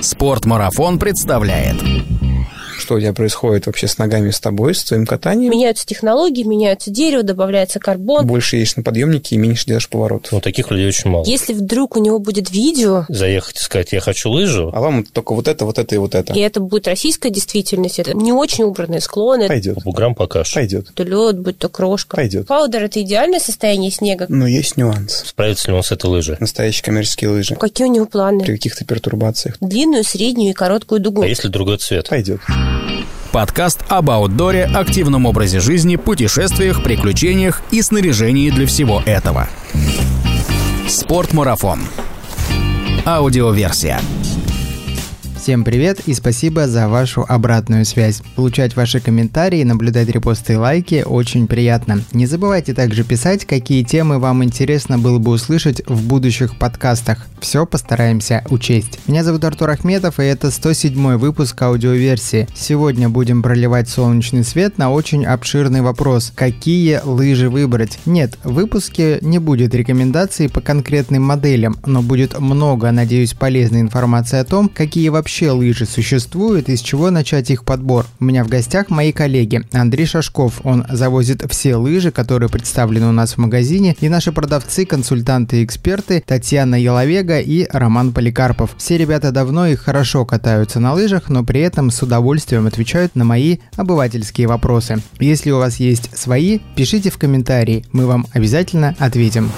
Спортмарафон представляет что у тебя происходит вообще с ногами, с тобой, с твоим катанием. Меняются технологии, меняются дерево, добавляется карбон. Больше едешь на подъемнике и меньше делаешь поворотов. Ну, таких людей очень мало. Если вдруг у него будет видео... Заехать и сказать, я хочу лыжу. А вам только вот это, вот это и вот это. И это будет российская действительность. Это не очень убранные склоны. Пойдет. По буграм покажешь. Пойдет. То лед, будь то крошка. Пойдет. Паудер – это идеальное состояние снега. Но есть нюанс. Справится ли он с этой лыжей? Настоящие коммерческие лыжи. Какие у него планы? При каких-то пертурбациях. Длинную, среднюю и короткую дугу. А если другой цвет? Пойдет. Подкаст об аутдоре, активном образе жизни, путешествиях, приключениях и снаряжении для всего этого. Спортмарафон. Аудиоверсия. Всем привет и спасибо за вашу обратную связь. Получать ваши комментарии, наблюдать репосты и лайки очень приятно. Не забывайте также писать, какие темы вам интересно было бы услышать в будущих подкастах. Все постараемся учесть. Меня зовут Артур Ахметов и это 107 выпуск аудиоверсии. Сегодня будем проливать солнечный свет на очень обширный вопрос. Какие лыжи выбрать? Нет, в выпуске не будет рекомендаций по конкретным моделям, но будет много, надеюсь, полезной информации о том, какие вообще вообще лыжи существуют и с чего начать их подбор. У меня в гостях мои коллеги. Андрей Шашков, он завозит все лыжи, которые представлены у нас в магазине, и наши продавцы, консультанты и эксперты Татьяна Яловега и Роман Поликарпов. Все ребята давно и хорошо катаются на лыжах, но при этом с удовольствием отвечают на мои обывательские вопросы. Если у вас есть свои, пишите в комментарии, мы вам обязательно ответим.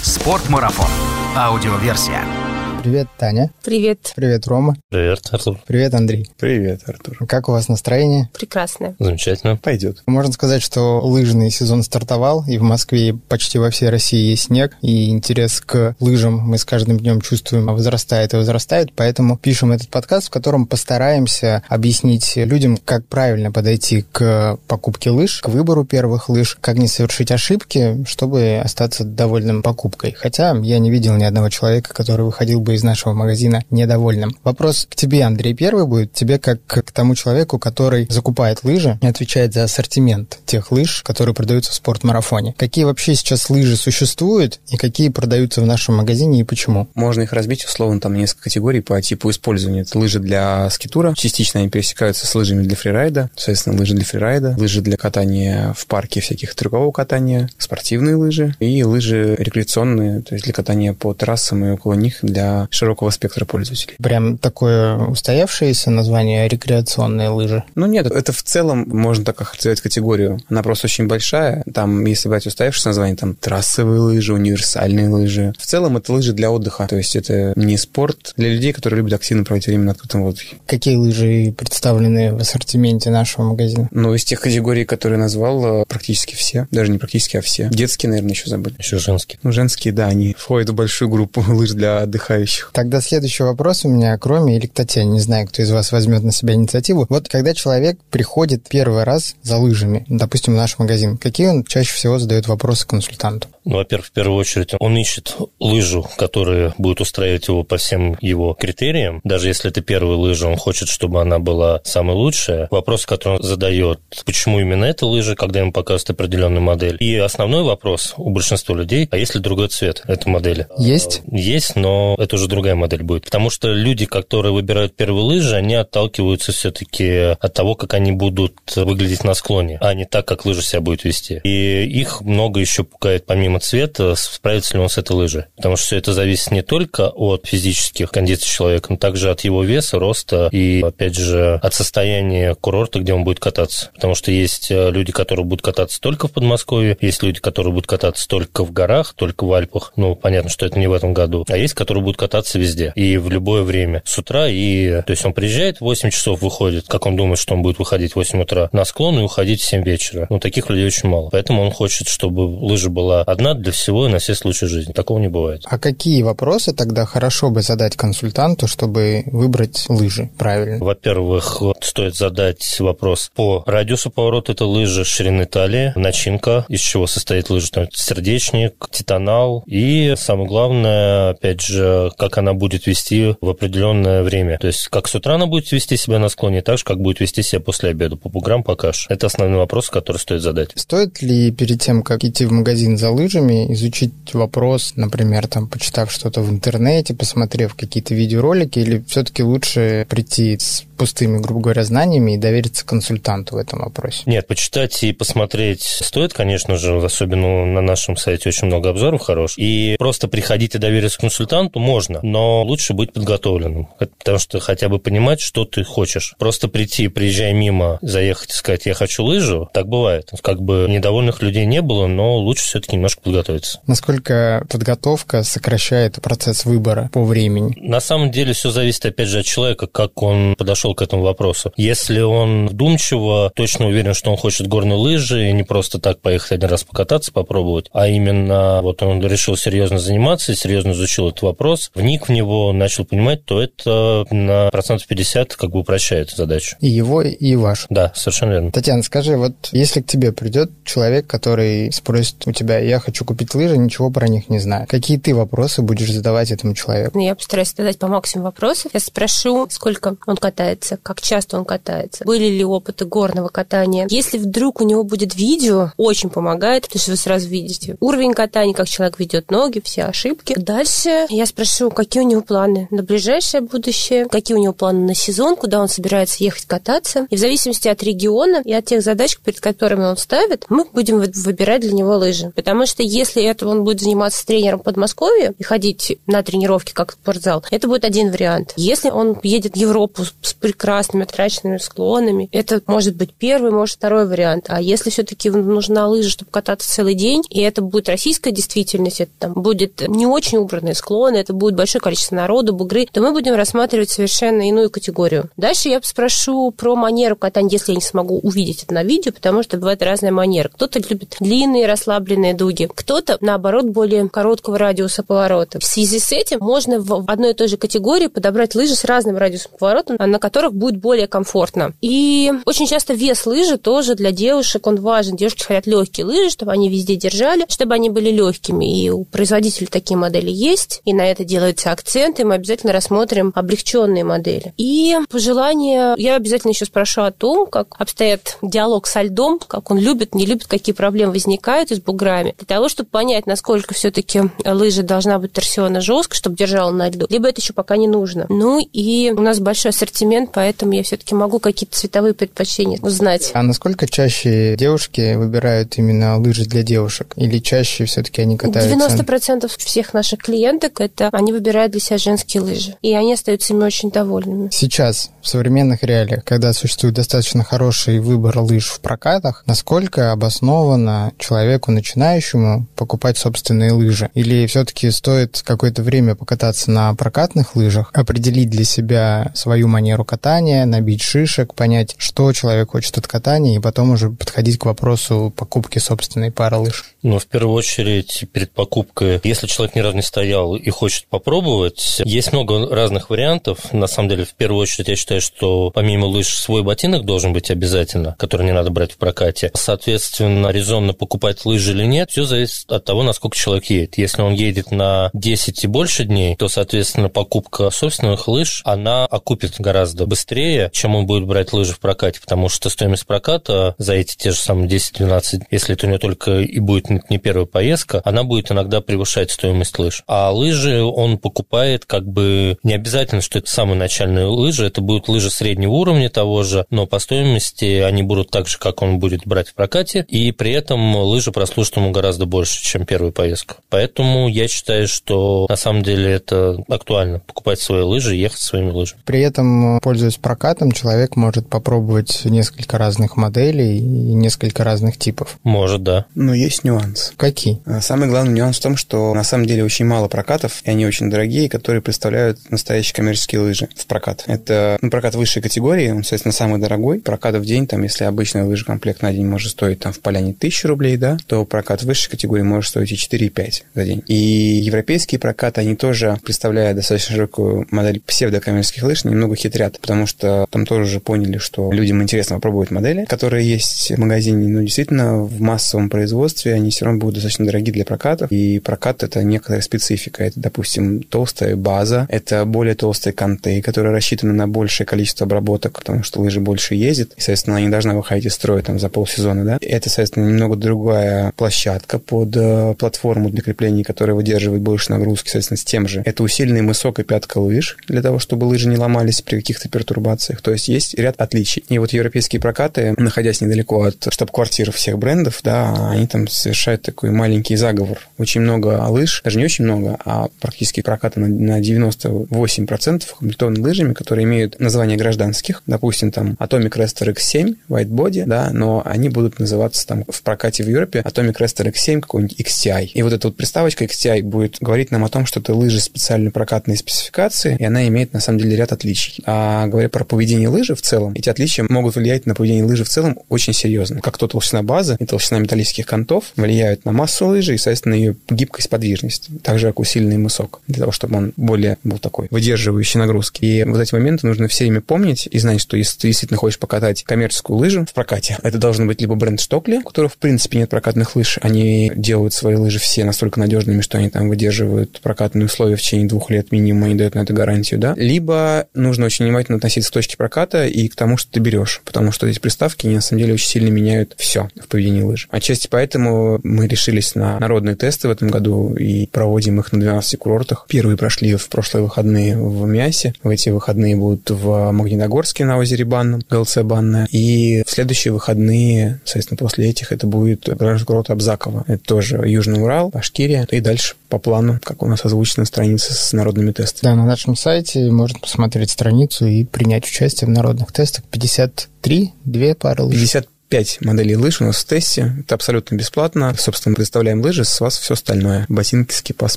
Спортмарафон. Аудиоверсия. Привет, Таня. Привет. Привет, Рома. Привет, Артур. Привет, Андрей. Привет, Артур. Как у вас настроение? Прекрасное. Замечательно. Пойдет. Можно сказать, что лыжный сезон стартовал, и в Москве и почти во всей России есть снег, и интерес к лыжам мы с каждым днем чувствуем возрастает и возрастает, поэтому пишем этот подкаст, в котором постараемся объяснить людям, как правильно подойти к покупке лыж, к выбору первых лыж, как не совершить ошибки, чтобы остаться довольным покупкой. Хотя я не видел ни одного человека, который выходил бы из нашего магазина недовольным. Вопрос к тебе, Андрей, первый будет. Тебе как к тому человеку, который закупает лыжи и отвечает за ассортимент тех лыж, которые продаются в спортмарафоне. Какие вообще сейчас лыжи существуют и какие продаются в нашем магазине и почему? Можно их разбить условно там несколько категорий по типу использования. Это лыжи для скитура. Частично они пересекаются с лыжами для фрирайда. Соответственно, лыжи для фрирайда, лыжи для катания в парке всяких трюкового катания, спортивные лыжи и лыжи рекреационные, то есть для катания по трассам и около них для широкого спектра пользователей. Прям такое устоявшееся название рекреационные лыжи? Ну нет, это в целом можно так охарактеризовать категорию. Она просто очень большая. Там, если брать устоявшееся название, там трассовые лыжи, универсальные лыжи. В целом это лыжи для отдыха. То есть это не спорт для людей, которые любят активно проводить время на открытом воздухе. Какие лыжи представлены в ассортименте нашего магазина? Ну, из тех категорий, которые назвал, э, практически все. Даже не практически, а все. Детские, наверное, еще забыли. Еще женские. Ну, женские, да, они входят в большую группу лыж для отдыхающих желающих. Тогда следующий вопрос у меня к Роме или к Татьяне. Не знаю, кто из вас возьмет на себя инициативу. Вот когда человек приходит первый раз за лыжами, допустим, в наш магазин, какие он чаще всего задает вопросы консультанту? Ну, во-первых, в первую очередь, он ищет лыжу, которая будет устраивать его по всем его критериям. Даже если это первая лыжа, он хочет, чтобы она была самой лучшая. Вопрос, который он задает, почему именно эта лыжа, когда ему показывают определенную модель. И основной вопрос у большинства людей, а есть ли другой цвет этой модели? Есть? Есть, но это уже другая модель будет. Потому что люди, которые выбирают первые лыжи, они отталкиваются все-таки от того, как они будут выглядеть на склоне, а не так, как лыжа себя будет вести. И их много еще пугает помимо цвета, справится ли он с этой лыжей. Потому что все это зависит не только от физических кондиций человека, но также от его веса, роста и, опять же, от состояния курорта, где он будет кататься. Потому что есть э, люди, которые будут кататься только в Подмосковье, есть люди, которые будут кататься только в горах, только в Альпах. Ну, понятно, что это не в этом году. А есть, которые будут кататься везде и в любое время. С утра и... То есть он приезжает в 8 часов, выходит, как он думает, что он будет выходить в 8 утра на склон и уходить в 7 вечера. Ну, таких людей очень мало. Поэтому он хочет, чтобы лыжа была одна для всего и на все случаи жизни. Такого не бывает. А какие вопросы тогда хорошо бы задать консультанту, чтобы выбрать лыжи правильно? Во-первых, стоит задать вопрос по радиусу поворота этой лыжи, ширины талии, начинка, из чего состоит лыжа, там, сердечник, титанал и, самое главное, опять же, как она будет вести в определенное время. То есть, как с утра она будет вести себя на склоне, так же, как будет вести себя после обеда, по буграм, по каше. Это основной вопрос, который стоит задать. Стоит ли перед тем, как идти в магазин за лыжами, изучить вопрос, например, там, почитав что-то в интернете, посмотрев какие-то видеоролики, или все-таки лучше прийти с пустыми, грубо говоря, знаниями и довериться консультанту в этом вопросе? Нет, почитать и посмотреть стоит, конечно же, особенно на нашем сайте очень много обзоров хороших. И просто приходить и довериться консультанту можно, но лучше быть подготовленным, потому что хотя бы понимать, что ты хочешь. Просто прийти, приезжая мимо, заехать и сказать, я хочу лыжу, так бывает. Как бы недовольных людей не было, но лучше все-таки немножко подготовиться. Насколько подготовка сокращает процесс выбора по времени? На самом деле все зависит, опять же, от человека, как он подошел к этому вопросу. Если он вдумчиво, точно уверен, что он хочет горные лыжи, и не просто так поехать один раз покататься, попробовать, а именно вот он решил серьезно заниматься, серьезно изучил этот вопрос, вник в него, начал понимать, то это на процентов 50 как бы упрощает задачу. И его, и вашу. Да, совершенно верно. Татьяна, скажи, вот если к тебе придет человек, который спросит у тебя, я хочу купить лыжи, ничего про них не знаю, какие ты вопросы будешь задавать этому человеку? Я постараюсь задать по максимуму вопросов. Я спрошу, сколько он катается, как часто он катается, были ли опыты горного катания. Если вдруг у него будет видео, очень помогает, потому что вы сразу видите уровень катания, как человек ведет ноги, все ошибки. Дальше я спрошу, какие у него планы на ближайшее будущее, какие у него планы на сезон, куда он собирается ехать кататься. И в зависимости от региона и от тех задач, перед которыми он ставит, мы будем выбирать для него лыжи. Потому что если это он будет заниматься с тренером в Подмосковье и ходить на тренировки как спортзал, это будет один вариант. Если он едет в Европу с прекрасными трачными склонами, это может быть первый, может второй вариант. А если все-таки нужна лыжа, чтобы кататься целый день, и это будет российская действительность, это там будет не очень убранные склоны, это будет большое количество народу, бугры, то мы будем рассматривать совершенно иную категорию. Дальше я спрошу про манеру катания, если я не смогу увидеть это на видео, потому что бывает разная манера. Кто-то любит длинные расслабленные дуги, кто-то, наоборот, более короткого радиуса поворота. В связи с этим можно в одной и той же категории подобрать лыжи с разным радиусом поворота, на которых будет более комфортно. И очень часто вес лыжи тоже для девушек, он важен. Девушки хотят легкие лыжи, чтобы они везде держали, чтобы они были легкими. И у производителей такие модели есть, и на это делается акцент, и мы обязательно рассмотрим облегченные модели. И пожелание, я обязательно еще спрошу о том, как обстоит диалог со льдом, как он любит, не любит, какие проблемы возникают с буграми, для того, чтобы понять, насколько все-таки лыжа должна быть торсионно жестко, чтобы держала на льду, либо это еще пока не нужно. Ну и у нас большой ассортимент, поэтому я все-таки могу какие-то цветовые предпочтения узнать. А насколько чаще девушки выбирают именно лыжи для девушек? Или чаще все-таки они катаются? 90% всех наших клиенток это они выбирают для себя женские лыжи. И они остаются ими очень довольными. Сейчас, в современных реалиях, когда существует достаточно хороший выбор лыж в прокатах, насколько обоснованно человеку начинающему покупать собственные лыжи? Или все-таки стоит какое-то время покататься на прокатных лыжах, определить для себя свою манеру катания, набить шишек, понять, что человек хочет от катания, и потом уже подходить к вопросу покупки собственной пары лыж? Ну, в первую очередь, перед покупкой, если человек ни разу не стоял и хочет попробовать, есть много разных вариантов. На самом деле, в первую очередь, я считаю, что помимо лыж свой ботинок должен быть обязательно, который не надо брать в прокате. Соответственно, резонно покупать лыжи или нет, все зависит от того, насколько человек едет. Если он едет на 10 и больше дней, то, соответственно, покупка собственных лыж, она окупит гораздо быстрее, чем он будет брать лыжи в прокате, потому что стоимость проката за эти те же самые 10-12, если это у него только и будет не первая поездка, она будет иногда превышать стоимость лыж. А лыжи он покупает как бы не обязательно, что это самые начальные лыжи, это будут лыжи среднего уровня того же, но по стоимости они будут так же, как он будет брать в прокате, и при этом лыжи прослужат ему гораздо больше, чем первую поездку. Поэтому я считаю, что на самом деле это актуально, покупать свои лыжи и ехать своими лыжами. При этом, пользуясь прокатом, человек может попробовать несколько разных моделей и несколько разных типов. Может, да. Но есть нюанс. Какие? Самый главный нюанс в том, что на самом деле очень мало прокатов, и они очень дорогие, которые представляют настоящие коммерческие лыжи в прокат. Это ну, прокат высшей категории, он, соответственно, самый дорогой. Прокат в день, там, если обычный лыжекомплект на день может стоить там в поляне 1000 рублей, да, то прокат высшей категории может стоить и 4-5 за день. И европейские прокаты, они тоже, представляя достаточно широкую модель псевдокоммерческих лыж, немного хитрят. потому что там тоже уже поняли, что людям интересно попробовать модели, которые есть в магазине, но действительно в массовом производстве они все равно будут достаточно дорогие для прокатов, и прокат — это некоторая специфика. Это, допустим, толстая база, это более толстые конты, которые рассчитаны на большее количество обработок, потому что лыжи больше ездят, и, соответственно, она не должна выходить из строя там за полсезона, да. Это, соответственно, немного другая площадка под э, платформу для крепления, которая выдерживает больше нагрузки, соответственно, с тем же. Это усиленный мысок и пятка лыж для того, чтобы лыжи не ломались при каких-то пертурбациях. То есть есть ряд отличий. И вот европейские прокаты, находясь недалеко от штаб-квартир всех брендов, да, они там совершают такой маленький заговор. Очень много лыж, даже не очень много, а практически прокаты на, на 98% укомплектованы лыжами, которые имеют название гражданских. Допустим, там Atomic Raster X7, White Body, да, но они будут называться там в прокате в Европе Atomic Racer X7 какой-нибудь XTI. И вот эта вот приставочка XTI будет говорить нам о том, что это лыжи специально прокатные спецификации, и она имеет на самом деле ряд отличий. А говоря про поведение лыжи в целом, эти отличия могут влиять на поведение лыжи в целом очень серьезно. Как то толщина базы и толщина металлических контов влияют на массу лыжи и, соответственно, ее гибкость, подвижность. Так же, как усиленный мысок, для того, чтобы он более был такой выдерживающий нагрузки. И вот эти моменты нужно все время помнить и знать, что если ты действительно хочешь покатать коммерческую лыжу в прокате, это должен быть либо бренд Штокли, у которого, в принципе, нет прокатных лыж, они делают свои лыжи все настолько надежными, что они там выдерживают прокатные условия в течение двух лет минимум, они дают на это гарантию, да. Либо нужно очень внимательно относиться к точке проката и к тому, что ты берешь, потому что эти приставки, они на самом деле очень сильно меняют все в поведении лыж. Отчасти поэтому мы решились на народные тесты в этом году и проводим их на 12 курортах. Первые прошли в прошлые выходные в Миасе, в эти выходные будут в Магнитогорске на озере Банном, ГЛЦ Банная, и в следующие выходные, соответственно, после этих это будет курорт Абзакова. Это тоже Южный Урал, Башкирия, и дальше по плану, как у нас озвучена страница с народными тестами. Да, на нашем сайте можно посмотреть страницу и принять участие в народных тестах. 53, две пары лыж. 50 5 моделей лыж у нас в тесте. Это абсолютно бесплатно. Собственно, представляем лыжи, с вас все остальное. Ботинки, скипас,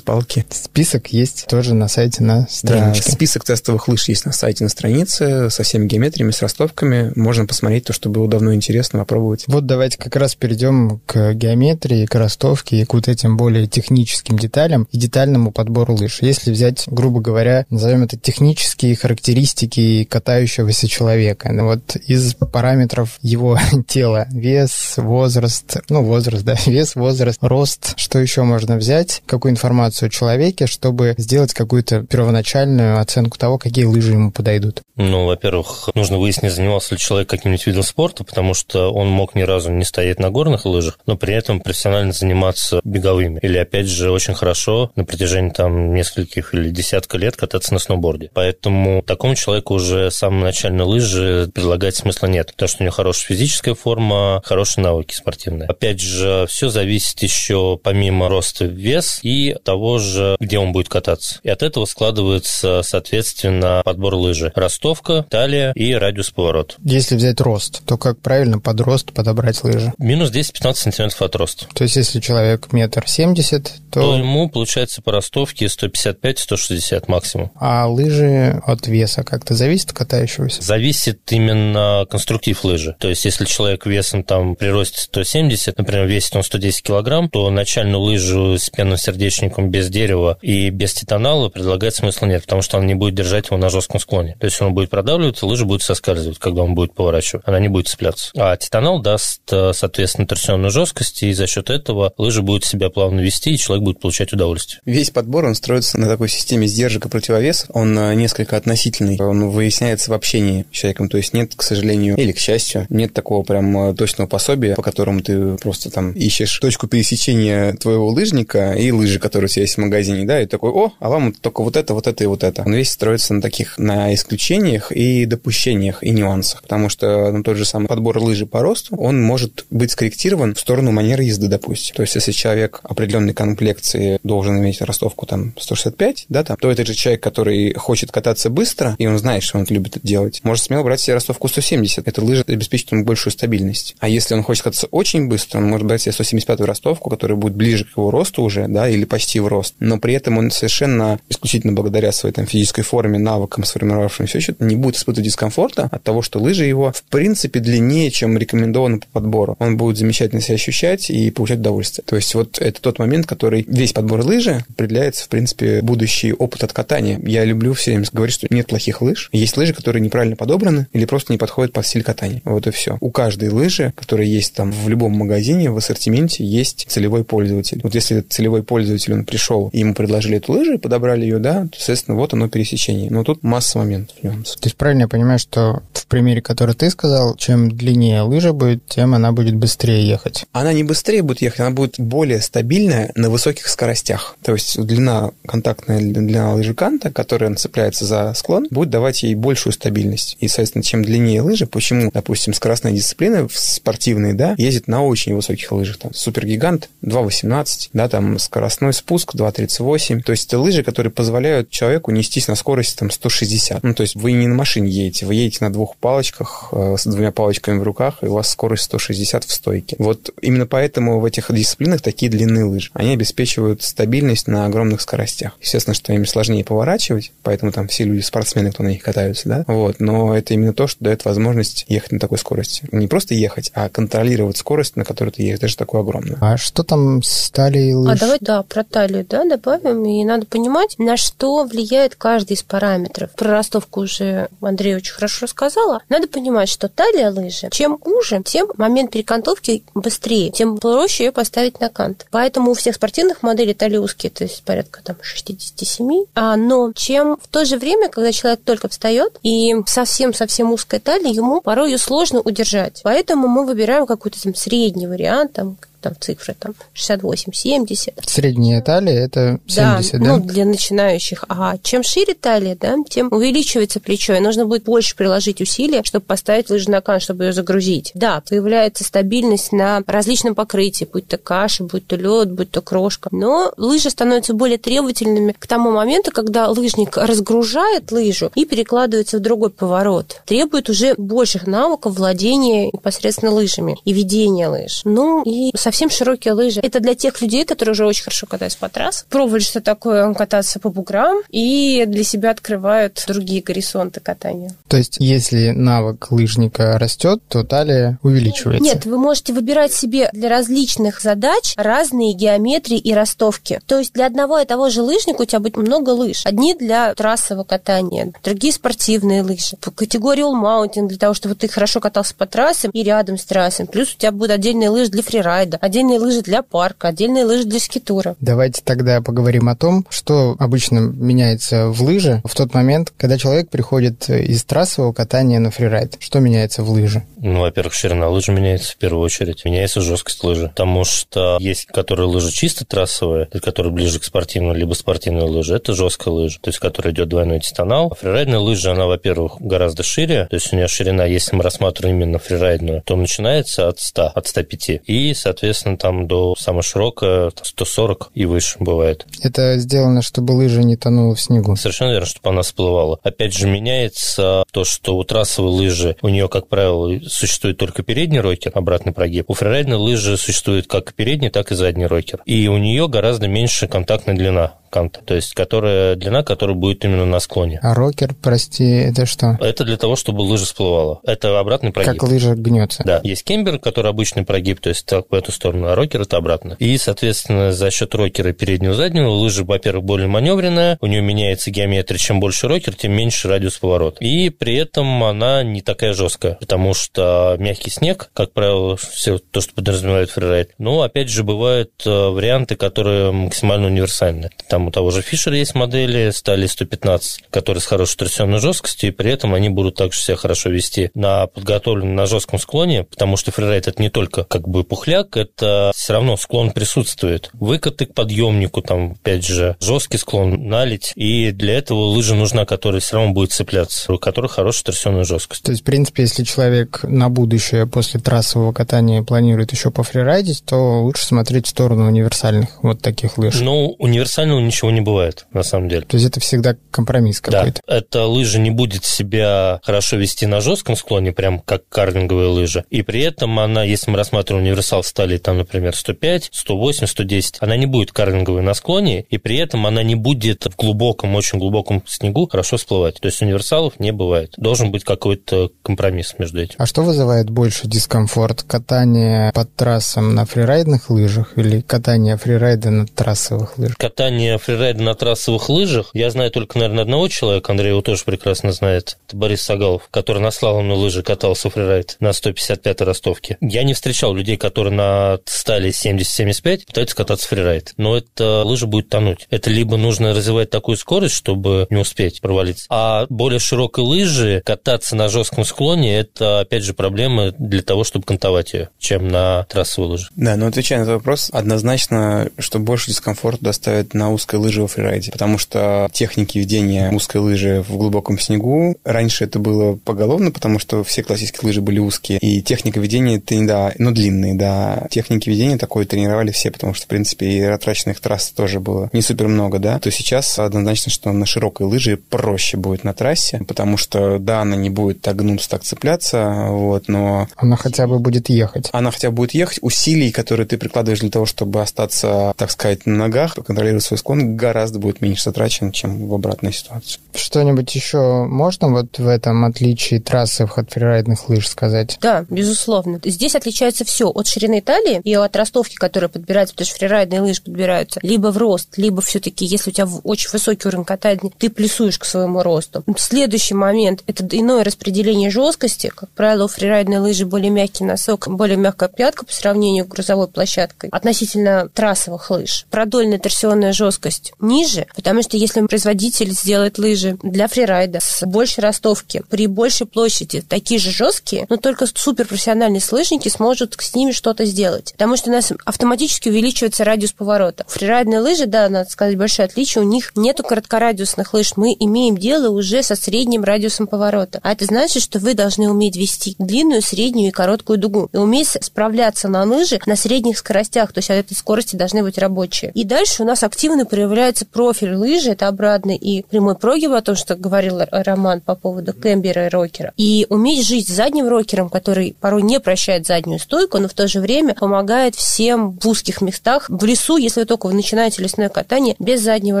палки. Список есть тоже на сайте на страничке. Да, список тестовых лыж есть на сайте на странице со всеми геометриями, с ростовками. Можно посмотреть то, что было давно интересно, попробовать. Вот давайте как раз перейдем к геометрии, к ростовке и к вот этим более техническим деталям и детальному подбору лыж. Если взять, грубо говоря, назовем это технические характеристики катающегося человека. Ну вот из параметров его тела тела. Вес, возраст, ну, возраст, да, вес, возраст, рост. Что еще можно взять? Какую информацию о человеке, чтобы сделать какую-то первоначальную оценку того, какие лыжи ему подойдут? Ну, во-первых, нужно выяснить, занимался ли человек каким-нибудь видом спорта, потому что он мог ни разу не стоять на горных лыжах, но при этом профессионально заниматься беговыми. Или, опять же, очень хорошо на протяжении там нескольких или десятка лет кататься на сноуборде. Поэтому такому человеку уже с самого начала лыжи предлагать смысла нет, потому что у него хорошая физическая форма, форма, хорошие навыки спортивные. Опять же, все зависит еще помимо роста вес и того же, где он будет кататься. И от этого складывается, соответственно, подбор лыжи. Ростовка, талия и радиус поворота. Если взять рост, то как правильно под рост подобрать лыжи? Минус 10-15 сантиметров от роста. То есть, если человек метр семьдесят, то... То ему, получается, по ростовке 155-160 максимум. А лыжи от веса как-то зависит от катающегося? Зависит именно конструктив лыжи. То есть, если человек человек весом там при росте 170, например, весит он 110 килограмм, то начальную лыжу с пенным сердечником без дерева и без титанала предлагать смысла нет, потому что она не будет держать его на жестком склоне. То есть он будет продавливаться, лыжа будет соскальзывать, когда он будет поворачивать. Она не будет цепляться. А титанал даст, э, соответственно, торсионную жесткость, и за счет этого лыжа будет себя плавно вести, и человек будет получать удовольствие. Весь подбор, он строится на такой системе сдержек и противовесов. Он э, несколько относительный. Он выясняется в общении с человеком. То есть нет, к сожалению, или к счастью, нет такого прям Э, точного пособия, по которому ты просто там ищешь точку пересечения твоего лыжника и лыжи, которые у тебя есть в магазине, да, и такой, о, а вам только вот это, вот это и вот это. Он весь строится на таких, на исключениях и допущениях и нюансах, потому что ну, тот же самый подбор лыжи по росту, он может быть скорректирован в сторону манеры езды, допустим. То есть, если человек определенной комплекции должен иметь ростовку там 165, да, там, то этот же человек, который хочет кататься быстро, и он знает, что он любит делать, может смело брать себе ростовку 170. Эта лыжа обеспечит ему большую стабильность стабильность. А если он хочет кататься очень быстро, он может брать себе 175-ю ростовку, которая будет ближе к его росту уже, да, или почти в рост. Но при этом он совершенно исключительно благодаря своей там, физической форме, навыкам, сформировавшимся еще, не будет испытывать дискомфорта от того, что лыжи его в принципе длиннее, чем рекомендовано по подбору. Он будет замечательно себя ощущать и получать удовольствие. То есть вот это тот момент, который весь подбор лыжи определяется, в принципе, будущий опыт от катания. Я люблю все время говорить, что нет плохих лыж. Есть лыжи, которые неправильно подобраны или просто не подходят под стиль катания. Вот и все. У каждой лыжи, которая есть там в любом магазине, в ассортименте, есть целевой пользователь. Вот если целевой пользователь, он пришел, и ему предложили эту лыжу, подобрали ее, да, то, соответственно, вот оно пересечение. Но тут масса моментов, нюансов. То есть правильно я понимаю, что в примере, который ты сказал, чем длиннее лыжа будет, тем она будет быстрее ехать? Она не быстрее будет ехать, она будет более стабильная на высоких скоростях. То есть длина, контактная длина лыжи канта, которая цепляется за склон, будет давать ей большую стабильность. И, соответственно, чем длиннее лыжи, почему, допустим, скоростная дисциплина спортивные, да, ездит на очень высоких лыжах. Там супергигант 2.18, да, там скоростной спуск 2.38. То есть это лыжи, которые позволяют человеку нестись на скорости там 160. Ну, то есть вы не на машине едете, вы едете на двух палочках э, с двумя палочками в руках, и у вас скорость 160 в стойке. Вот именно поэтому в этих дисциплинах такие длинные лыжи. Они обеспечивают стабильность на огромных скоростях. Естественно, что им сложнее поворачивать, поэтому там все люди спортсмены, кто на них катаются, да, вот, но это именно то, что дает возможность ехать на такой скорости. Не просто ехать, а контролировать скорость, на которой ты едешь, даже такую огромную. А что там с талией лыж? А давай, да, про талию, да, добавим. И надо понимать, на что влияет каждый из параметров. Про ростовку уже Андрей очень хорошо рассказала. Надо понимать, что талия лыжи, чем уже, тем момент перекантовки быстрее, тем проще ее поставить на кант. Поэтому у всех спортивных моделей талии узкие, то есть порядка там 67. А, но чем в то же время, когда человек только встает и совсем-совсем узкая талия, ему порой ее сложно удержать. Поэтому мы выбираем какой-то там средний вариант, там там цифры там 68-70. Средняя талия это 70, да? да? ну, для начинающих. А чем шире талия, да, тем увеличивается плечо, и нужно будет больше приложить усилия, чтобы поставить лыжи на кан, чтобы ее загрузить. Да, появляется стабильность на различном покрытии, будь то каша, будь то лед, будь то крошка. Но лыжи становятся более требовательными к тому моменту, когда лыжник разгружает лыжу и перекладывается в другой поворот. Требует уже больших навыков владения непосредственно лыжами и ведения лыж. Ну и со совсем широкие лыжи. Это для тех людей, которые уже очень хорошо катаются по трассам, пробовали, что такое кататься по буграм, и для себя открывают другие горизонты катания. То есть, если навык лыжника растет, то талия увеличивается? Нет, вы можете выбирать себе для различных задач разные геометрии и ростовки. То есть, для одного и того же лыжника у тебя будет много лыж. Одни для трассового катания, другие спортивные лыжи. По категории All Mountain, для того, чтобы ты хорошо катался по трассам и рядом с трассами. Плюс у тебя будут отдельные лыжи для фрирайда отдельные лыжи для парка, отдельные лыжи для скитура. Давайте тогда поговорим о том, что обычно меняется в лыже в тот момент, когда человек приходит из трассового катания на фрирайд. Что меняется в лыже? Ну, во-первых, ширина лыжи меняется в первую очередь. Меняется жесткость лыжи. Потому что есть, которые лыжи чисто трассовые, которые ближе к спортивной, либо спортивной лыжи. Это жесткая лыжа, то есть которая идет двойной титанал. А фрирайдная лыжа, она, во-первых, гораздо шире. То есть у нее ширина, если мы рассматриваем именно фрирайдную, то начинается от 100, от 105. И, соответственно, соответственно, там до самого широкого 140 и выше бывает. Это сделано, чтобы лыжа не тонула в снегу? Совершенно верно, чтобы она всплывала. Опять же, меняется то, что у трассовой лыжи, у нее, как правило, существует только передний рокер, обратный прогиб. У фрирайдной лыжи существует как передний, так и задний рокер. И у нее гораздо меньше контактная длина канта, то есть которая, длина которая будет именно на склоне. А рокер, прости, это что? Это для того, чтобы лыжа всплывала. Это обратный прогиб. Как лыжа гнется. Да. Есть кембер, который обычный прогиб, то есть так в эту сторону, а рокер это обратно. И, соответственно, за счет рокера переднего заднего лыжа, во-первых, более маневренная, у нее меняется геометрия, чем больше рокер, тем меньше радиус поворота. И при этом она не такая жесткая, потому что мягкий снег, как правило, все то, что подразумевает фрирайд. Но, опять же, бывают э, варианты, которые максимально универсальны. Там там у того же Фишера есть модели стали 115, которые с хорошей торсионной жесткостью, и при этом они будут также себя хорошо вести на подготовленном на жестком склоне, потому что фрирайд это не только как бы пухляк, это все равно склон присутствует. Выкаты к подъемнику, там, опять же, жесткий склон, налить. И для этого лыжа нужна, которая все равно будет цепляться, у которой хорошая торсионная жесткость. То есть, в принципе, если человек на будущее после трассового катания планирует еще пофрирайдить, то лучше смотреть в сторону универсальных вот таких лыж. Ну, универсального ничего не бывает, на самом деле. То есть это всегда компромисс какой-то. Да, эта лыжа не будет себя хорошо вести на жестком склоне, прям как карлинговая лыжа. И при этом она, если мы рассматриваем универсал стали, там, например, 105, 108, 110, она не будет карлинговой на склоне, и при этом она не будет в глубоком, очень глубоком снегу хорошо всплывать. То есть универсалов не бывает. Должен быть какой-то компромисс между этим. А что вызывает больше дискомфорт? Катание под трассам на фрирайдных лыжах или катание фрирайда на трассовых лыжах? Катание фрирайда на трассовых лыжах, я знаю только, наверное, одного человека, Андрей его тоже прекрасно знает, это Борис Сагалов, который на слаломной лыже катался фрирайд на 155-й ростовке. Я не встречал людей, которые на стали 70-75 пытаются кататься фрирайд, но эта лыжа будет тонуть. Это либо нужно развивать такую скорость, чтобы не успеть провалиться, а более широкой лыжи кататься на жестком склоне, это, опять же, проблема для того, чтобы кантовать ее, чем на трассовой лыже. Да, но отвечая на этот вопрос, однозначно, что больше дискомфорта доставит на узкой лыже во фрирайде, потому что техники ведения узкой лыжи в глубоком снегу, раньше это было поголовно, потому что все классические лыжи были узкие, и техника ведения, ты, да, ну, длинные, да, техники ведения такой тренировали все, потому что, в принципе, и ратраченных трасс тоже было не супер много, да, то сейчас однозначно, что на широкой лыже проще будет на трассе, потому что, да, она не будет так гнуться, так цепляться, вот, но... Она хотя бы будет ехать. Она хотя бы будет ехать. Усилий, которые ты прикладываешь для того, чтобы остаться, так сказать, на ногах, контролировать свой склон, гораздо будет меньше затрачен, чем в обратной ситуации. Что-нибудь еще можно вот в этом отличии трассы от фрирайдных лыж сказать? Да, безусловно. Здесь отличается все от ширины талии и от ростовки, которая подбирается, потому что фрирайдные лыжи подбираются либо в рост, либо все-таки, если у тебя очень высокий уровень катания, ты плюсуешь к своему росту. Следующий момент – это иное распределение жесткости. Как правило, у фрирайдной лыжи более мягкий носок, более мягкая пятка по сравнению с грузовой площадкой. Относительно трассовых лыж. Продольная торсионная жесткость ниже, потому что если производитель сделает лыжи для фрирайда с большей ростовки, при большей площади, такие же жесткие, но только суперпрофессиональные слыжники смогут с ними что-то сделать. Потому что у нас автоматически увеличивается радиус поворота. Фрирайдные лыжи, да, надо сказать, большое отличие, у них нету короткорадиусных лыж. Мы имеем дело уже со средним радиусом поворота. А это значит, что вы должны уметь вести длинную, среднюю и короткую дугу. И уметь справляться на лыжи на средних скоростях. То есть от этой скорости должны быть рабочие. И дальше у нас активно проявляется профиль лыжи, это обратный и прямой прогиб, о том, что говорил Роман по поводу кембера и рокера. И уметь жить с задним рокером, который порой не прощает заднюю стойку, но в то же время помогает всем в узких местах. В лесу, если вы только вы начинаете лесное катание, без заднего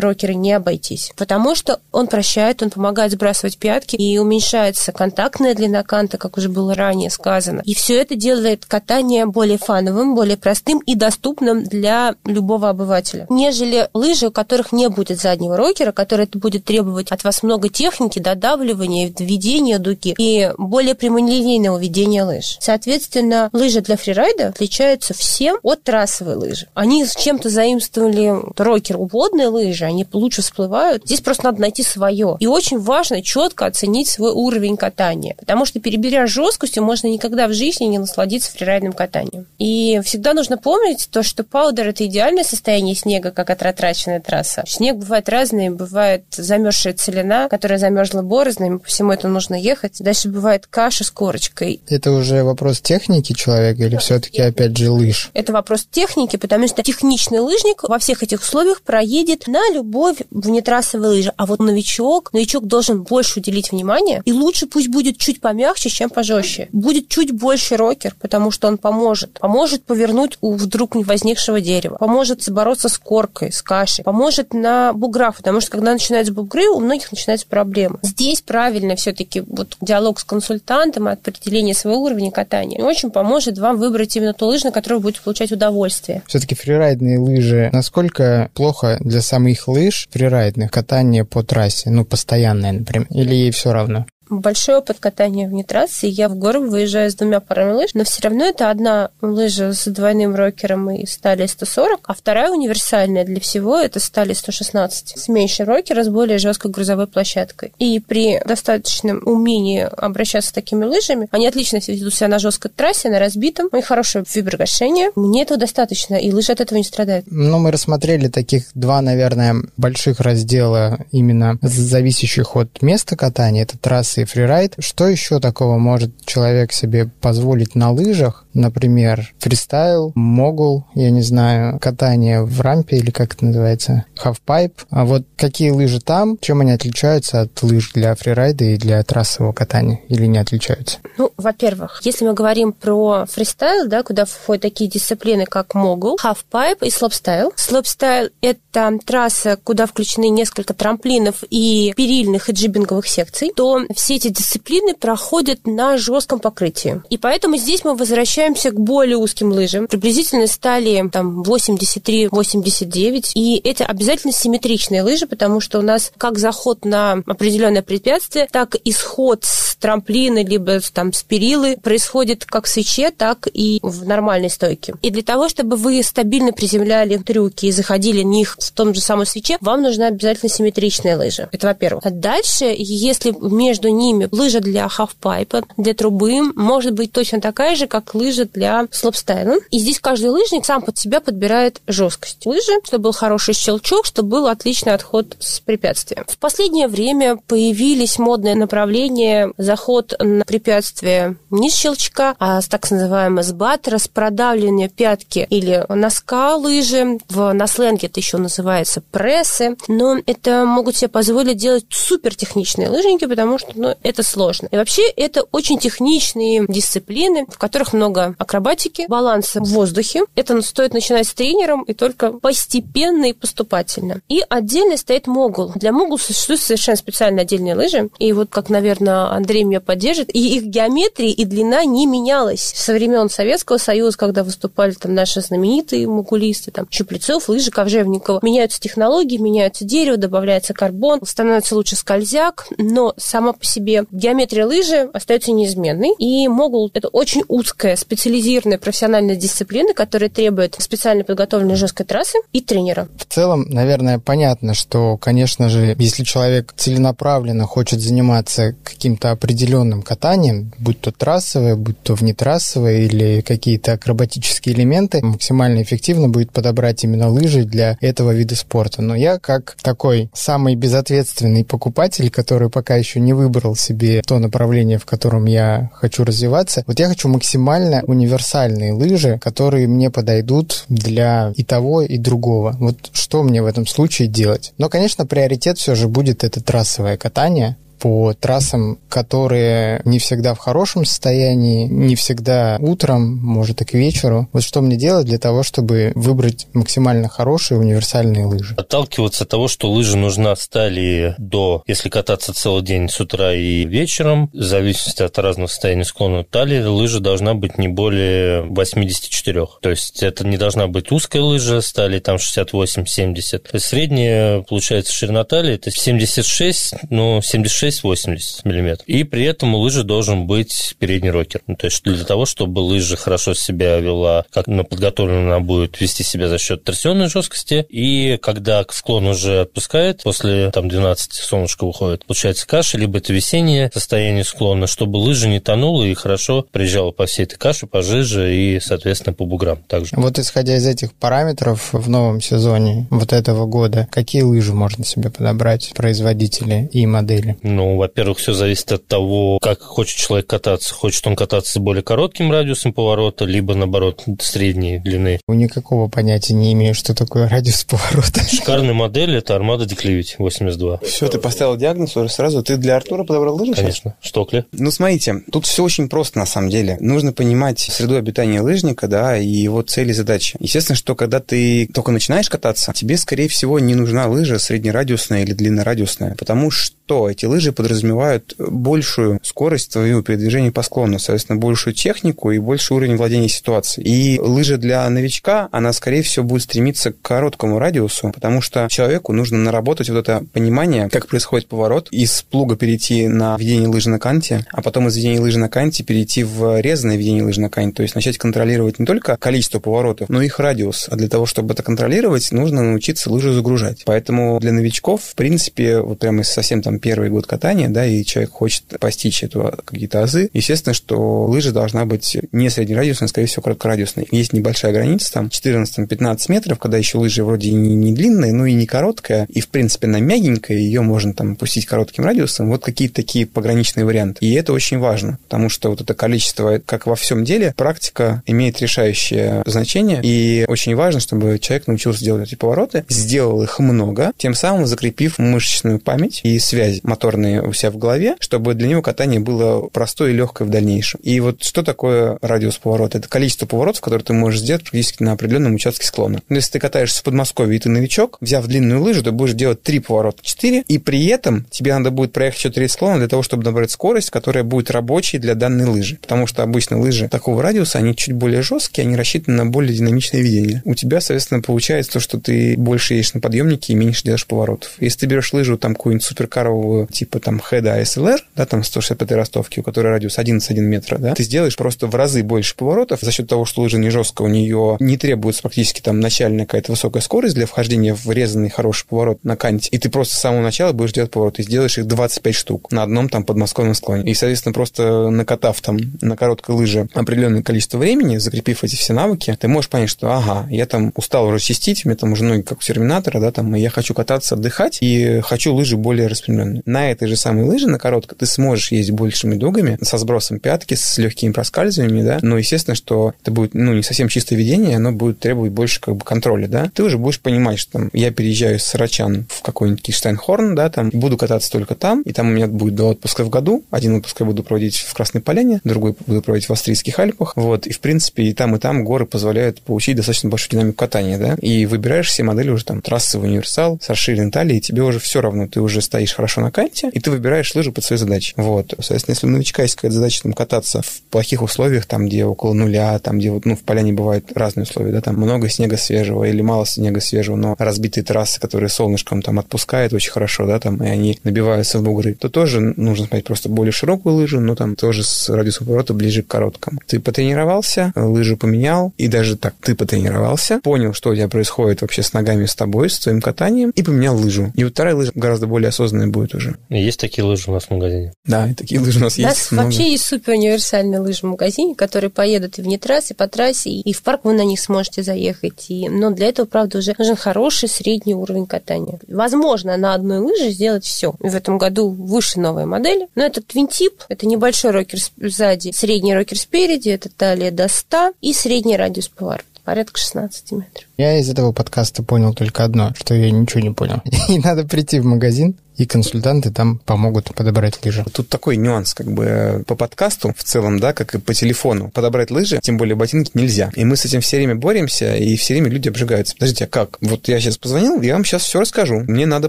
рокера не обойтись. Потому что он прощает, он помогает сбрасывать пятки, и уменьшается контактная длина канта, как уже было ранее сказано. И все это делает катание более фановым, более простым и доступным для любого обывателя. Нежели лыжи, у которых не будет заднего рокера, который это будет требовать от вас много техники, додавливания, введения дуги и более прямолинейного ведения лыж. Соответственно, лыжи для фрирайда отличаются всем от трассовой лыжи. Они с чем-то заимствовали рокер водные лыжи, они лучше всплывают. Здесь просто надо найти свое. И очень важно четко оценить свой уровень катания. Потому что, переберя жесткостью, можно никогда в жизни не насладиться фрирайдным катанием. И всегда нужно помнить то, что паудер – это идеальное состояние снега, как отратраченная трасса. Снег бывает разный, бывает замерзшая целина, которая замерзла борозной, по всему этому нужно ехать. Дальше бывает каша с корочкой. Это уже вопрос техники человека или все-таки, опять же, лыж? Это вопрос техники, потому что техничный лыжник во всех этих условиях проедет на любой внетрассовой лыже. А вот новичок, новичок должен больше уделить внимание, и лучше пусть будет чуть помягче, чем пожестче. Будет чуть больше рокер, потому что он поможет. Поможет повернуть у вдруг возникшего дерева. Поможет бороться с коркой, с кашей. Поможет на буграх, потому что когда начинаются бугры, у многих начинаются проблемы. Здесь правильно все-таки вот диалог с консультантом определение своего уровня катания очень поможет вам выбрать именно ту лыжу, на которую вы будете получать удовольствие. Все-таки фрирайдные лыжи, насколько плохо для самих лыж фрирайдных катание по трассе, ну, постоянное, например, или ей все равно? Большой опыт катания вне трассы, я в гору выезжаю с двумя парами лыж, но все равно это одна лыжа с двойным рокером и стали 140, а вторая универсальная для всего это стали 116 с меньшей рокера, с более жесткой грузовой площадкой. И при достаточном умении обращаться с такими лыжами, они отлично ведут себя на жесткой трассе, на разбитом, у них хорошее виброгашение. Мне этого достаточно, и лыжи от этого не страдают. Ну, мы рассмотрели таких два, наверное, больших раздела именно зависящих от места катания. Это трассы фрирайд. Что еще такого может человек себе позволить на лыжах? Например, фристайл, могул, я не знаю, катание в рампе или как это называется, хафпайп. А вот какие лыжи там, чем они отличаются от лыж для фрирайда и для трассового катания? Или не отличаются? Ну, во-первых, если мы говорим про фристайл, да, куда входят такие дисциплины, как могул, хафпайп и слоупстайл. Слоупстайл — это трасса, куда включены несколько трамплинов и перильных и джибинговых секций, то все эти дисциплины проходят на жестком покрытии. И поэтому здесь мы возвращаемся к более узким лыжам. Приблизительно стали там 83-89. И это обязательно симметричные лыжи, потому что у нас как заход на определенное препятствие, так и сход с трамплина, либо там с перилы происходит как в свече, так и в нормальной стойке. И для того, чтобы вы стабильно приземляли трюки и заходили в них в том же самом свече, вам нужна обязательно симметричная лыжа. Это во-первых. А дальше, если между ними лыжа для хавпайпа, для трубы, может быть точно такая же, как лыжа для слопстайла. И здесь каждый лыжник сам под себя подбирает жесткость лыжи, чтобы был хороший щелчок, чтобы был отличный отход с препятствия. В последнее время появились модные направления заход на препятствие не с щелчка, а с так называемого сбаттера, с продавливания пятки или носка лыжи. В, на сленге это еще называется прессы. Но это могут себе позволить делать супер техничные лыжники, потому что ну, это сложно. И вообще это очень техничные дисциплины, в которых много акробатики, баланса в воздухе. Это стоит начинать с тренером и только постепенно и поступательно. И отдельно стоит могул. Для могул существуют совершенно специально отдельные лыжи. И вот как, наверное, Андрей меня поддержит, и их геометрия и длина не менялась со времен Советского Союза, когда выступали там наши знаменитые могулисты, там Щуплецов, Лыжи, Ковжевникова. Меняются технологии, меняются дерево, добавляется карбон, становится лучше скользяк, но сама по себе геометрия лыжи остается неизменной. И могул – это очень узкая, специализированная профессиональная дисциплина, которая требует специально подготовленной жесткой трассы и тренера. В целом, наверное, понятно, что, конечно же, если человек целенаправленно хочет заниматься каким-то определенным катанием, будь то трассовое, будь то внетрассовое или какие-то акробатические элементы, максимально эффективно будет подобрать именно лыжи для этого вида спорта. Но я, как такой самый безответственный покупатель, который пока еще не выбрал себе то направление, в котором я хочу развиваться, вот я хочу максимально универсальные лыжи, которые мне подойдут для и того, и другого. Вот что мне в этом случае делать? Но, конечно, приоритет все же будет это трассовое катание, по трассам, которые не всегда в хорошем состоянии, не всегда утром, может и к вечеру. Вот что мне делать для того, чтобы выбрать максимально хорошие универсальные лыжи? Отталкиваться от того, что лыжа нужна стали до, если кататься целый день с утра и вечером, в зависимости от разного состояния склона талии, лыжа должна быть не более 84. То есть это не должна быть узкая лыжа, стали там 68-70. То есть средняя, получается, ширина талии это 76, ну, 76 6-80 мм. И при этом у лыжи должен быть передний рокер. Ну, то есть для того, чтобы лыжа хорошо себя вела, как на подготовленную она будет вести себя за счет торсионной жесткости. И когда склон уже отпускает, после там 12 солнышко выходит, получается каша, либо это весеннее состояние склона, чтобы лыжа не тонула и хорошо приезжала по всей этой каше, по жиже и, соответственно, по буграм также. Вот исходя из этих параметров в новом сезоне вот этого года, какие лыжи можно себе подобрать производители и модели? Ну, ну, во-первых, все зависит от того, как хочет человек кататься. Хочет он кататься с более коротким радиусом поворота, либо, наоборот, средней длины. Никакого понятия не имею, что такое радиус поворота. Шикарная модель – это Armada Declivity 82. Все, ты поставил диагноз уже сразу. Ты для Артура подобрал лыжи Конечно. Штокли. Ну, смотрите, тут все очень просто на самом деле. Нужно понимать среду обитания лыжника, да, и его цели и задачи. Естественно, что когда ты только начинаешь кататься, тебе, скорее всего, не нужна лыжа среднерадиусная или длиннорадиусная, потому что эти лыжи лыжи подразумевают большую скорость твоего передвижения по склону, соответственно, большую технику и больший уровень владения ситуацией. И лыжа для новичка, она, скорее всего, будет стремиться к короткому радиусу, потому что человеку нужно наработать вот это понимание, как происходит поворот, из плуга перейти на ведение лыжи на канте, а потом из ведения лыжи на канте перейти в резанное ведение лыжи на канте, то есть начать контролировать не только количество поворотов, но и их радиус. А для того, чтобы это контролировать, нужно научиться лыжу загружать. Поэтому для новичков, в принципе, вот прямо совсем там первый год катания, да, и человек хочет постичь эту какие-то азы, естественно, что лыжа должна быть не среднерадиусной, а, скорее всего, короткорадиусной. Есть небольшая граница, там 14-15 метров, когда еще лыжа вроде не, не длинная, но и не короткая, и, в принципе, она мягенькая, ее можно там пустить коротким радиусом. Вот какие-то такие пограничные варианты. И это очень важно, потому что вот это количество, как во всем деле, практика имеет решающее значение, и очень важно, чтобы человек научился делать эти повороты, сделал их много, тем самым закрепив мышечную память и связи моторные у себя в голове, чтобы для него катание было простое и легкое в дальнейшем. И вот что такое радиус поворота? Это количество поворотов, которые ты можешь сделать практически на определенном участке склона. Но если ты катаешься в Подмосковье и ты новичок, взяв длинную лыжу, ты будешь делать три поворота, четыре, и при этом тебе надо будет проехать еще три склона для того, чтобы набрать скорость, которая будет рабочей для данной лыжи. Потому что обычно лыжи такого радиуса, они чуть более жесткие, они рассчитаны на более динамичное видение. У тебя, соответственно, получается то, что ты больше едешь на подъемнике и меньше делаешь поворотов. Если ты берешь лыжу там какую-нибудь суперкаровую, типа там Хеда SLR, да, там 165 ростовки, у которой радиус 11,1 метра, да, ты сделаешь просто в разы больше поворотов за счет того, что лыжа не жесткая, у нее не требуется практически там начальная какая-то высокая скорость для вхождения в резанный хороший поворот на канте, и ты просто с самого начала будешь делать повороты, и сделаешь их 25 штук на одном там подмосковном склоне. И, соответственно, просто накатав там на короткой лыже определенное количество времени, закрепив эти все навыки, ты можешь понять, что ага, я там устал уже чистить, у меня там уже ноги как у терминатора, да, там, и я хочу кататься, отдыхать, и хочу лыжи более распрямленные. На этой же самой лыже, на короткой, ты сможешь ездить большими дугами, со сбросом пятки, с легкими проскальзываниями, да, но, естественно, что это будет, ну, не совсем чистое ведение, оно будет требовать больше, как бы, контроля, да. Ты уже будешь понимать, что там, я переезжаю с Сарачан в какой-нибудь Киштайнхорн, да, там, буду кататься только там, и там у меня будет два отпуска в году, один отпуск я буду проводить в Красной Поляне, другой буду проводить в Австрийских Альпах, вот, и, в принципе, и там, и там горы позволяют получить достаточно большую динамику катания, да, и выбираешь все модели уже там трассовый универсал с расширенной талией, и тебе уже все равно, ты уже стоишь хорошо на канте, и ты выбираешь лыжи под свои задачи, вот, соответственно, если у новичка есть какая-то задача там кататься в плохих условиях, там, где около нуля, там, где вот, ну, в поляне бывают разные условия, да, там много снега свежего или мало снега свежего, но разбитые трассы, которые солнышком там отпускают очень хорошо, да, там, и они набиваются в бугры, то тоже нужно смотреть просто более широкую лыжу, но там тоже с радиусом поворота ближе к короткому. Ты потренировался, лыжу поменял, и даже так, ты потренировался, понял, что у тебя происходит вообще с ногами с тобой, с твоим катанием, и поменял лыжу. И вот вторая лыжа гораздо более осознанная будет уже. Есть такие лыжи у нас в магазине? Да, и такие лыжи у нас У нас есть. много. вообще есть супер универсальные лыжи в магазине, которые поедут и вне трассы, и по трассе, и в парк вы на них сможете заехать. И... Но для этого, правда, уже нужен хороший средний уровень катания. Возможно на одной лыже сделать все. В этом году выше новые модели. Но это твинтип, это небольшой рокер сзади, средний рокер спереди, это талия до 100 и средний радиус поворота порядка 16 метров. Я из этого подкаста понял только одно, что я ничего не понял. И надо прийти в магазин, и консультанты там помогут подобрать лыжи. Тут такой нюанс, как бы по подкасту в целом, да, как и по телефону. Подобрать лыжи, тем более ботинки, нельзя. И мы с этим все время боремся, и все время люди обжигаются. Подождите, а как? Вот я сейчас позвонил, я вам сейчас все расскажу. Мне надо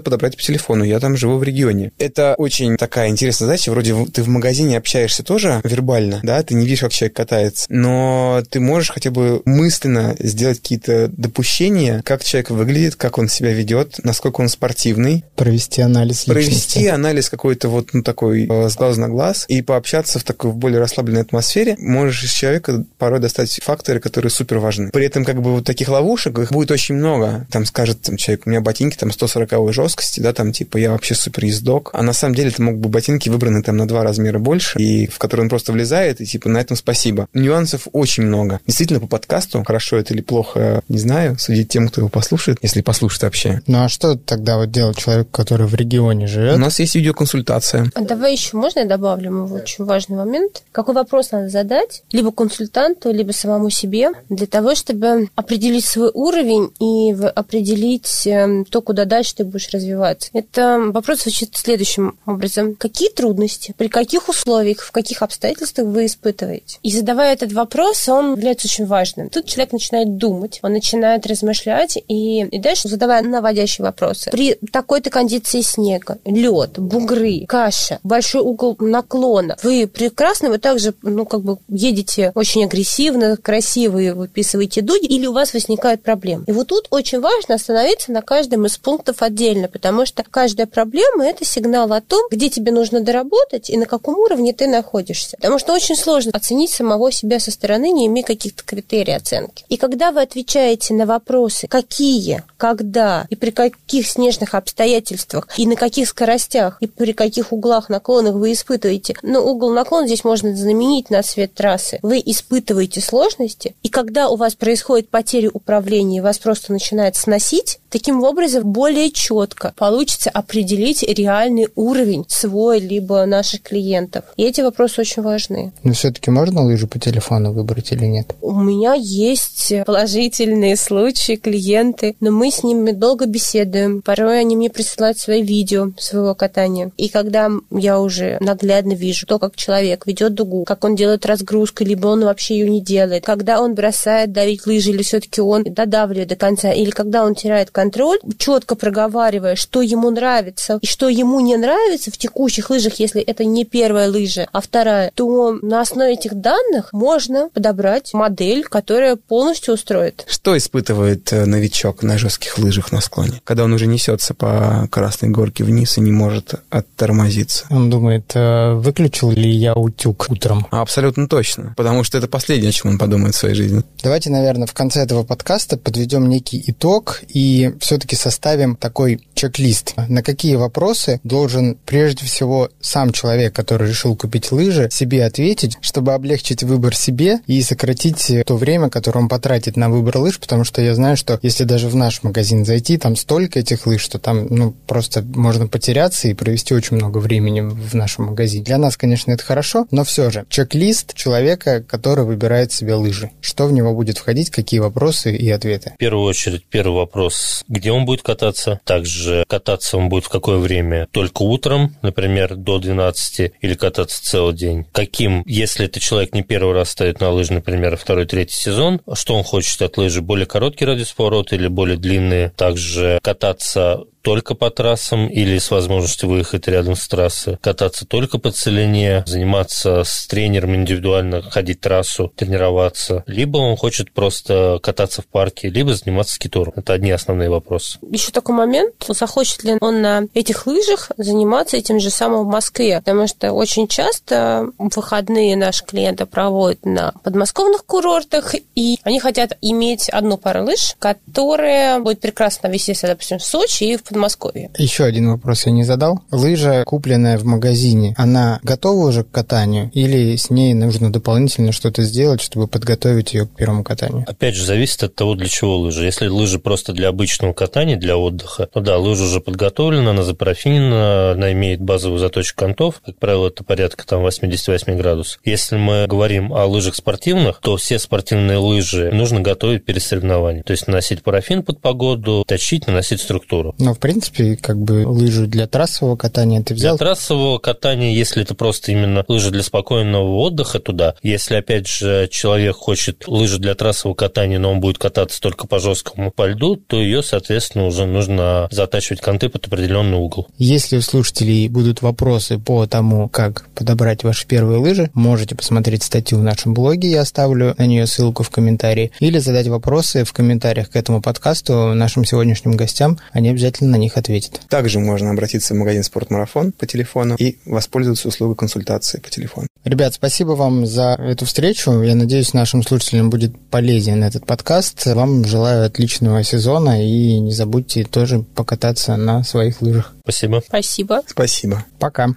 подобрать по телефону, я там живу в регионе. Это очень такая интересная задача. Вроде ты в магазине общаешься тоже вербально, да, ты не видишь, как человек катается, но ты можешь хотя бы мысленно сделать какие-то допущения, как человек выглядит, как он себя ведет, насколько он спортивный. Провести анализ Провести личности. анализ какой-то вот ну, такой э, с глазу на глаз и пообщаться в такой в более расслабленной атмосфере, можешь из человека порой достать факторы, которые супер важны. При этом как бы вот таких ловушек, их будет очень много. Там скажет там, человек, у меня ботинки там 140 жесткости, да, там типа я вообще супер ездок. А на самом деле это могут быть ботинки выбраны там на два размера больше, и в которые он просто влезает, и типа на этом спасибо. Нюансов очень много. Действительно, по подкасту, хорошо это или плохо, не знаю, судить тем, кто его послушает, если послушает вообще. Ну а что тогда вот делать человеку, который в регионе У живет? нас есть видеоконсультация. А давай еще можно я добавлю мой очень важный момент? Какой вопрос надо задать либо консультанту, либо самому себе для того, чтобы определить свой уровень и определить эм, то, куда дальше ты будешь развиваться? Это вопрос звучит следующим образом. Какие трудности, при каких условиях, в каких обстоятельствах вы испытываете? И задавая этот вопрос, он является очень важным. Тут человек начинает думать, он начинает начинает размышлять и, и дальше задавая наводящие вопросы. При такой-то кондиции снега, лед, бугры, каша, большой угол наклона, вы прекрасно, вы также, ну, как бы едете очень агрессивно, красиво и выписываете дуги, или у вас возникают проблемы. И вот тут очень важно остановиться на каждом из пунктов отдельно, потому что каждая проблема – это сигнал о том, где тебе нужно доработать и на каком уровне ты находишься. Потому что очень сложно оценить самого себя со стороны, не имея каких-то критерий оценки. И когда вы отвечаете на вопросы, какие, когда и при каких снежных обстоятельствах, и на каких скоростях, и при каких углах наклонах вы испытываете, ну, угол наклона здесь можно заменить на цвет трассы, вы испытываете сложности, и когда у вас происходит потеря управления, вас просто начинает сносить, таким образом более четко получится определить реальный уровень свой либо наших клиентов. И эти вопросы очень важны. Но все-таки можно лыжи по телефону выбрать или нет? У меня есть положительные случаи, клиенты, но мы с ними долго беседуем. Порой они мне присылают свои видео своего катания. И когда я уже наглядно вижу то, как человек ведет дугу, как он делает разгрузку, либо он вообще ее не делает, когда он бросает давить лыжи, или все-таки он додавливает до конца, или когда он теряет контроль, четко проговаривая, что ему нравится и что ему не нравится в текущих лыжах, если это не первая лыжа, а вторая, то на основе этих данных можно подобрать модель, которая полностью устроит. Что испытывает э, новичок на жестких лыжах на склоне, когда он уже несется по красной горке вниз и не может оттормозиться? Он думает, э, выключил ли я утюг утром? Абсолютно точно, потому что это последнее, о чем он подумает в своей жизни. Давайте, наверное, в конце этого подкаста подведем некий итог и все-таки составим такой чек-лист. На какие вопросы должен прежде всего сам человек, который решил купить лыжи, себе ответить, чтобы облегчить выбор себе и сократить то время, которое он потратит на выбор лыж, потому что я знаю, что если даже в наш магазин зайти, там столько этих лыж, что там ну, просто можно потеряться и провести очень много времени в нашем магазине. Для нас, конечно, это хорошо, но все же чек-лист человека, который выбирает себе лыжи. Что в него будет входить, какие вопросы и ответы? В первую очередь, первый вопрос, где он будет кататься, также кататься он будет в какое время, только утром, например, до 12, или кататься целый день. Каким, если это человек не первый раз ставит на лыжи, например, второй, третий сезон, что он хочет от лыжи, более короткий радиус поворота или более длинные, также кататься только по трассам или с возможностью выехать рядом с трассой, кататься только по целине, заниматься с тренером индивидуально, ходить трассу, тренироваться, либо он хочет просто кататься в парке, либо заниматься скитуром. Это одни основные вопросы. Еще такой момент, захочет ли он на этих лыжах заниматься этим же самым в Москве, потому что очень часто выходные наши клиенты проводят на подмосковных курортах, и они хотят иметь одну пару лыж, которая будет прекрасно вести, допустим, в Сочи и в Подмосковье. Еще один вопрос я не задал. Лыжа, купленная в магазине, она готова уже к катанию или с ней нужно дополнительно что-то сделать, чтобы подготовить ее к первому катанию? Опять же, зависит от того, для чего лыжи. Если лыжи просто для обычного катания, для отдыха, то да, лыжа уже подготовлена, она запарафинена, она имеет базовую заточку контов, как правило, это порядка там 88 градусов. Если мы говорим о лыжах спортивных, то все спортивные лыжи нужно готовить перед соревнованием. То есть наносить парафин под погоду, точить, наносить структуру. Но в принципе, как бы лыжи для трассового катания ты взял? Для трассового катания, если это просто именно лыжи для спокойного отдыха, туда. Если, опять же, человек хочет лыжи для трассового катания, но он будет кататься только по жесткому по льду, то ее, соответственно, уже нужно затачивать конты под определенный угол. Если у слушателей будут вопросы по тому, как подобрать ваши первые лыжи, можете посмотреть статью в нашем блоге, я оставлю на нее ссылку в комментарии, или задать вопросы в комментариях к этому подкасту нашим сегодняшним гостям, они обязательно на них ответит. Также можно обратиться в магазин «Спортмарафон» по телефону и воспользоваться услугой консультации по телефону. Ребят, спасибо вам за эту встречу. Я надеюсь, нашим слушателям будет полезен этот подкаст. Вам желаю отличного сезона и не забудьте тоже покататься на своих лыжах. Спасибо. Спасибо. Спасибо. Пока.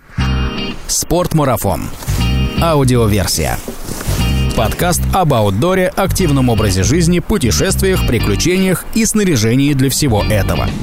Спортмарафон. Аудиоверсия. Подкаст об аутдоре, активном образе жизни, путешествиях, приключениях и снаряжении для всего этого –